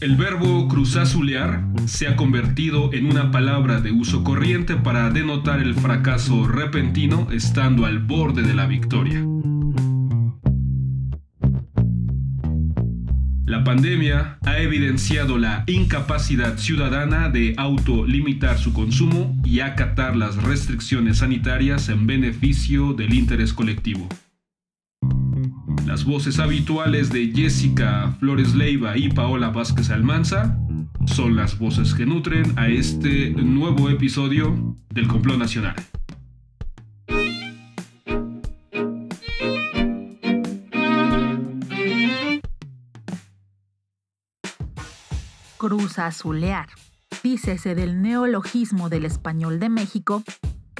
El verbo cruzazulear se ha convertido en una palabra de uso corriente para denotar el fracaso repentino estando al borde de la victoria. La pandemia ha evidenciado la incapacidad ciudadana de autolimitar su consumo y acatar las restricciones sanitarias en beneficio del interés colectivo. Las voces habituales de Jessica Flores Leiva y Paola Vázquez Almanza son las voces que nutren a este nuevo episodio del Complot Nacional. Cruzazulear. Dícese del neologismo del español de México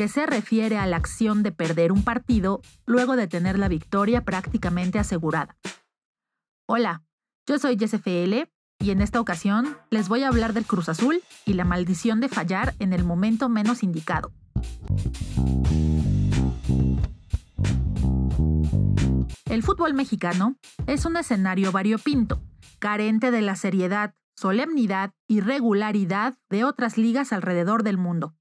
que se refiere a la acción de perder un partido luego de tener la victoria prácticamente asegurada. Hola, yo soy JSFL y en esta ocasión les voy a hablar del Cruz Azul y la maldición de fallar en el momento menos indicado. El fútbol mexicano es un escenario variopinto, carente de la seriedad, solemnidad y regularidad de otras ligas alrededor del mundo.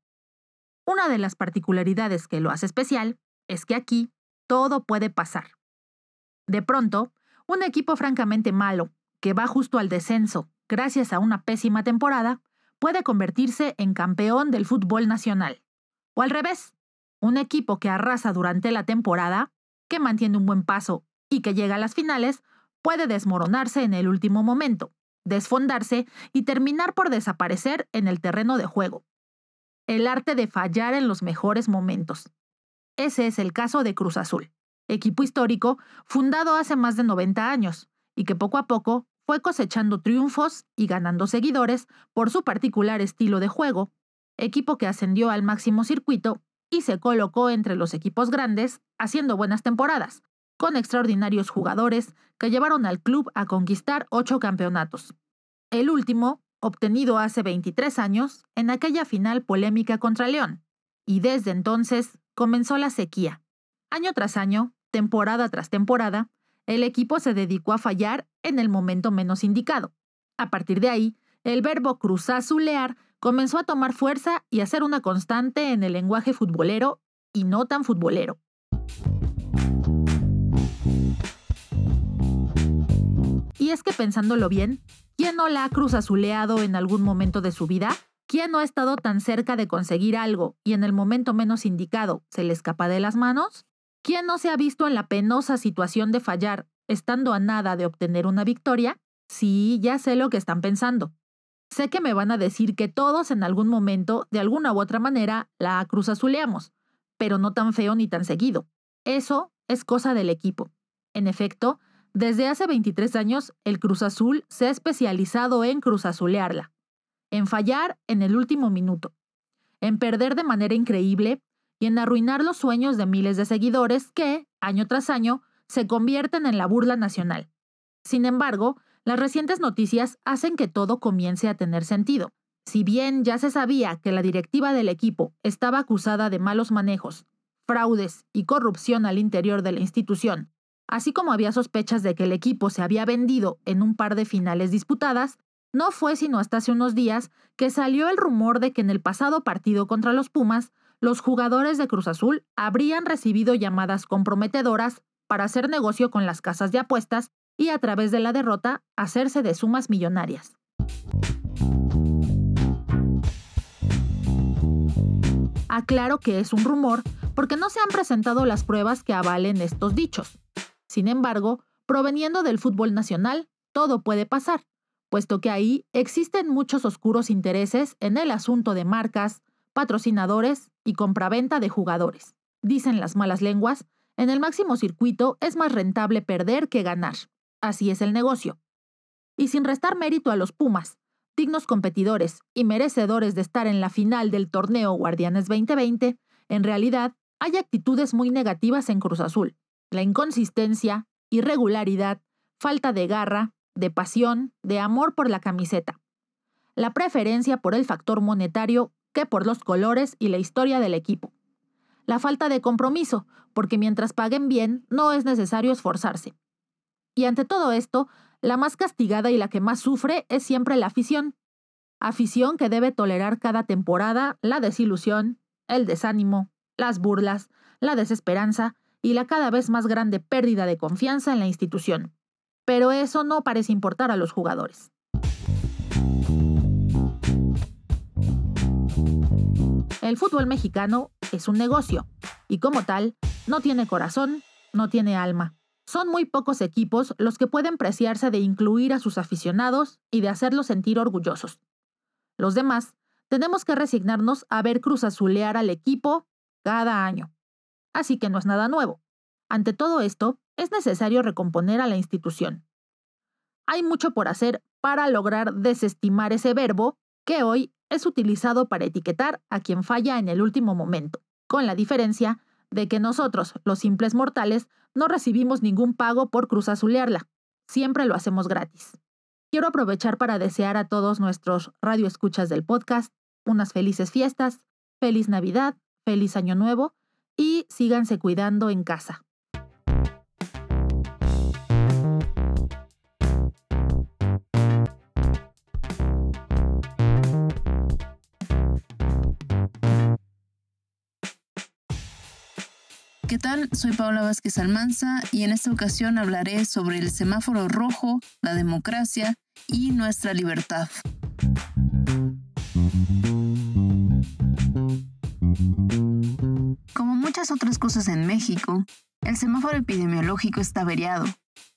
Una de las particularidades que lo hace especial es que aquí todo puede pasar. De pronto, un equipo francamente malo, que va justo al descenso gracias a una pésima temporada, puede convertirse en campeón del fútbol nacional. O al revés, un equipo que arrasa durante la temporada, que mantiene un buen paso y que llega a las finales, puede desmoronarse en el último momento, desfondarse y terminar por desaparecer en el terreno de juego el arte de fallar en los mejores momentos. Ese es el caso de Cruz Azul, equipo histórico fundado hace más de 90 años y que poco a poco fue cosechando triunfos y ganando seguidores por su particular estilo de juego, equipo que ascendió al máximo circuito y se colocó entre los equipos grandes haciendo buenas temporadas, con extraordinarios jugadores que llevaron al club a conquistar ocho campeonatos. El último obtenido hace 23 años en aquella final polémica contra León, y desde entonces comenzó la sequía. Año tras año, temporada tras temporada, el equipo se dedicó a fallar en el momento menos indicado. A partir de ahí, el verbo cruzazulear comenzó a tomar fuerza y a ser una constante en el lenguaje futbolero y no tan futbolero. Y es que pensándolo bien, ¿Quién no la ha cruzazuleado en algún momento de su vida? ¿Quién no ha estado tan cerca de conseguir algo y en el momento menos indicado se le escapa de las manos? ¿Quién no se ha visto en la penosa situación de fallar, estando a nada de obtener una victoria? Sí, ya sé lo que están pensando. Sé que me van a decir que todos en algún momento, de alguna u otra manera, la cruzazuleamos, pero no tan feo ni tan seguido. Eso es cosa del equipo. En efecto, desde hace 23 años, el Cruz Azul se ha especializado en cruzazulearla, en fallar en el último minuto, en perder de manera increíble y en arruinar los sueños de miles de seguidores que, año tras año, se convierten en la burla nacional. Sin embargo, las recientes noticias hacen que todo comience a tener sentido. Si bien ya se sabía que la directiva del equipo estaba acusada de malos manejos, fraudes y corrupción al interior de la institución, Así como había sospechas de que el equipo se había vendido en un par de finales disputadas, no fue sino hasta hace unos días que salió el rumor de que en el pasado partido contra los Pumas, los jugadores de Cruz Azul habrían recibido llamadas comprometedoras para hacer negocio con las casas de apuestas y a través de la derrota hacerse de sumas millonarias. Aclaro que es un rumor porque no se han presentado las pruebas que avalen estos dichos. Sin embargo, proveniendo del fútbol nacional, todo puede pasar, puesto que ahí existen muchos oscuros intereses en el asunto de marcas, patrocinadores y compraventa de jugadores. Dicen las malas lenguas, en el máximo circuito es más rentable perder que ganar. Así es el negocio. Y sin restar mérito a los Pumas, dignos competidores y merecedores de estar en la final del torneo Guardianes 2020, en realidad hay actitudes muy negativas en Cruz Azul, la inconsistencia, irregularidad, falta de garra, de pasión, de amor por la camiseta, la preferencia por el factor monetario que por los colores y la historia del equipo, la falta de compromiso, porque mientras paguen bien no es necesario esforzarse. Y ante todo esto, la más castigada y la que más sufre es siempre la afición. Afición que debe tolerar cada temporada la desilusión, el desánimo, las burlas, la desesperanza y la cada vez más grande pérdida de confianza en la institución. Pero eso no parece importar a los jugadores. El fútbol mexicano es un negocio y como tal no tiene corazón, no tiene alma. Son muy pocos equipos los que pueden preciarse de incluir a sus aficionados y de hacerlos sentir orgullosos. Los demás tenemos que resignarnos a ver Cruz Azulear al equipo cada año. Así que no es nada nuevo. Ante todo esto, es necesario recomponer a la institución. Hay mucho por hacer para lograr desestimar ese verbo que hoy es utilizado para etiquetar a quien falla en el último momento, con la diferencia de que nosotros, los simples mortales, no recibimos ningún pago por cruz azulearla. Siempre lo hacemos gratis. Quiero aprovechar para desear a todos nuestros radioescuchas del podcast unas felices fiestas, feliz Navidad, feliz Año Nuevo y síganse cuidando en casa. ¿Qué tal? Soy Paula Vázquez Almanza y en esta ocasión hablaré sobre el semáforo rojo, la democracia y nuestra libertad. Otras cosas en México, el semáforo epidemiológico está averiado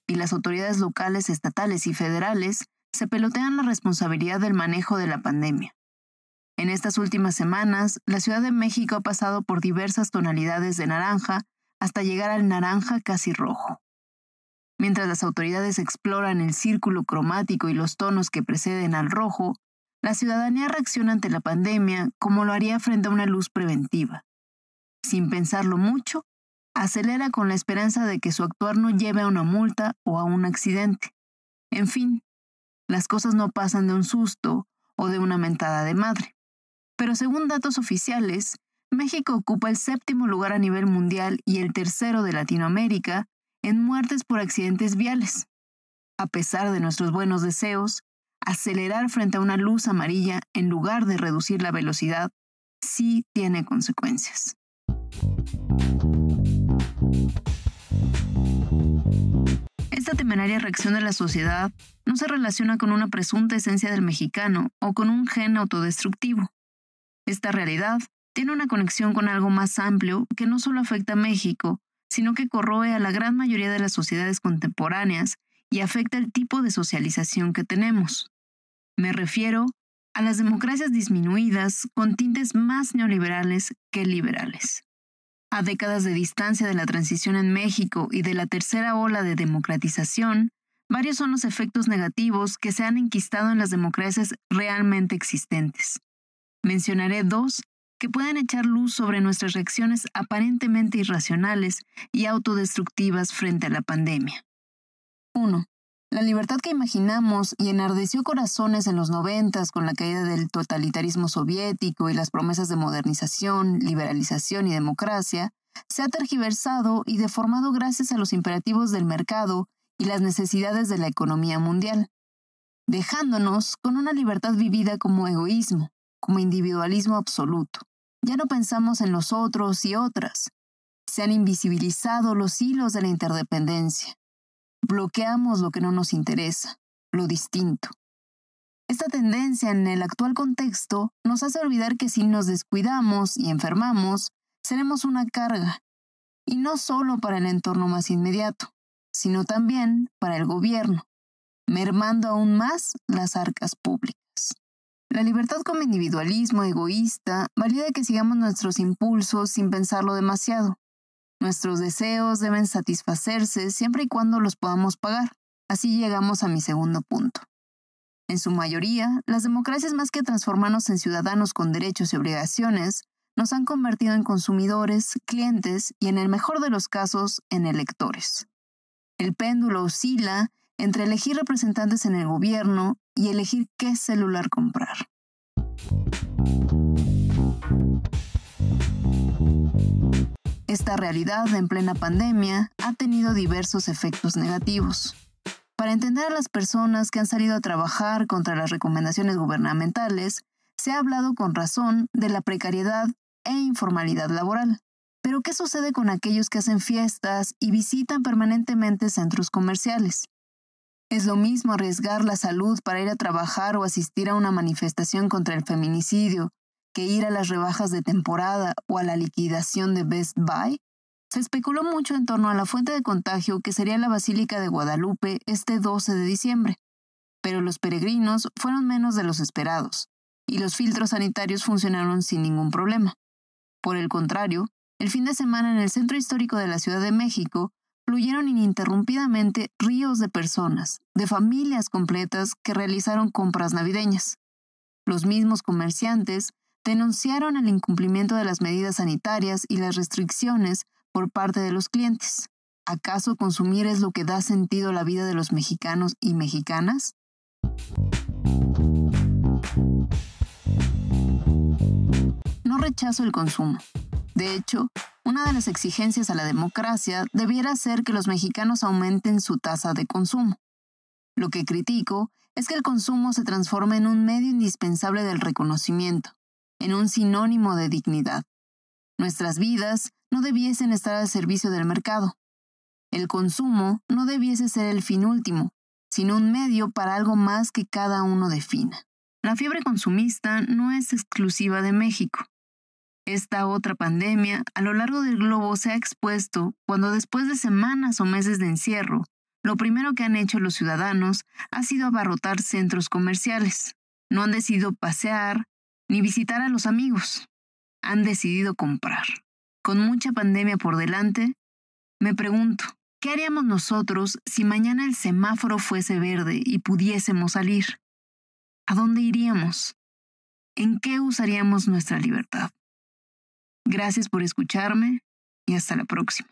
y las autoridades locales, estatales y federales se pelotean la responsabilidad del manejo de la pandemia. En estas últimas semanas, la Ciudad de México ha pasado por diversas tonalidades de naranja hasta llegar al naranja casi rojo. Mientras las autoridades exploran el círculo cromático y los tonos que preceden al rojo, la ciudadanía reacciona ante la pandemia como lo haría frente a una luz preventiva. Sin pensarlo mucho, acelera con la esperanza de que su actuar no lleve a una multa o a un accidente. En fin, las cosas no pasan de un susto o de una mentada de madre pero según datos oficiales, México ocupa el séptimo lugar a nivel mundial y el tercero de Latinoamérica en muertes por accidentes viales. A pesar de nuestros buenos deseos, acelerar frente a una luz amarilla en lugar de reducir la velocidad sí tiene consecuencias. Esta temeraria reacción de la sociedad no se relaciona con una presunta esencia del mexicano o con un gen autodestructivo. Esta realidad tiene una conexión con algo más amplio que no solo afecta a México, sino que corroe a la gran mayoría de las sociedades contemporáneas y afecta el tipo de socialización que tenemos. Me refiero a las democracias disminuidas con tintes más neoliberales que liberales. A décadas de distancia de la transición en México y de la tercera ola de democratización, varios son los efectos negativos que se han enquistado en las democracias realmente existentes. Mencionaré dos que pueden echar luz sobre nuestras reacciones aparentemente irracionales y autodestructivas frente a la pandemia. 1. La libertad que imaginamos y enardeció corazones en los noventas con la caída del totalitarismo soviético y las promesas de modernización, liberalización y democracia, se ha tergiversado y deformado gracias a los imperativos del mercado y las necesidades de la economía mundial, dejándonos con una libertad vivida como egoísmo, como individualismo absoluto. Ya no pensamos en los otros y otras. Se han invisibilizado los hilos de la interdependencia. Bloqueamos lo que no nos interesa, lo distinto. Esta tendencia en el actual contexto nos hace olvidar que si nos descuidamos y enfermamos, seremos una carga, y no solo para el entorno más inmediato, sino también para el gobierno, mermando aún más las arcas públicas. La libertad como individualismo egoísta valida que sigamos nuestros impulsos sin pensarlo demasiado. Nuestros deseos deben satisfacerse siempre y cuando los podamos pagar. Así llegamos a mi segundo punto. En su mayoría, las democracias más que transformarnos en ciudadanos con derechos y obligaciones, nos han convertido en consumidores, clientes y en el mejor de los casos, en electores. El péndulo oscila entre elegir representantes en el gobierno y elegir qué celular comprar. Esta realidad en plena pandemia ha tenido diversos efectos negativos. Para entender a las personas que han salido a trabajar contra las recomendaciones gubernamentales, se ha hablado con razón de la precariedad e informalidad laboral. Pero ¿qué sucede con aquellos que hacen fiestas y visitan permanentemente centros comerciales? Es lo mismo arriesgar la salud para ir a trabajar o asistir a una manifestación contra el feminicidio que ir a las rebajas de temporada o a la liquidación de Best Buy. Se especuló mucho en torno a la fuente de contagio que sería la Basílica de Guadalupe este 12 de diciembre, pero los peregrinos fueron menos de los esperados, y los filtros sanitarios funcionaron sin ningún problema. Por el contrario, el fin de semana en el centro histórico de la Ciudad de México fluyeron ininterrumpidamente ríos de personas, de familias completas que realizaron compras navideñas. Los mismos comerciantes denunciaron el incumplimiento de las medidas sanitarias y las restricciones por parte de los clientes. ¿Acaso consumir es lo que da sentido a la vida de los mexicanos y mexicanas? No rechazo el consumo. De hecho, una de las exigencias a la democracia debiera ser que los mexicanos aumenten su tasa de consumo. Lo que critico es que el consumo se transforme en un medio indispensable del reconocimiento, en un sinónimo de dignidad. Nuestras vidas no debiesen estar al servicio del mercado. El consumo no debiese ser el fin último, sino un medio para algo más que cada uno defina. La fiebre consumista no es exclusiva de México. Esta otra pandemia a lo largo del globo se ha expuesto cuando después de semanas o meses de encierro, lo primero que han hecho los ciudadanos ha sido abarrotar centros comerciales. No han decidido pasear ni visitar a los amigos. Han decidido comprar. Con mucha pandemia por delante, me pregunto, ¿qué haríamos nosotros si mañana el semáforo fuese verde y pudiésemos salir? ¿A dónde iríamos? ¿En qué usaríamos nuestra libertad? Gracias por escucharme y hasta la próxima.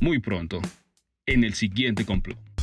muy pronto, en el siguiente complot.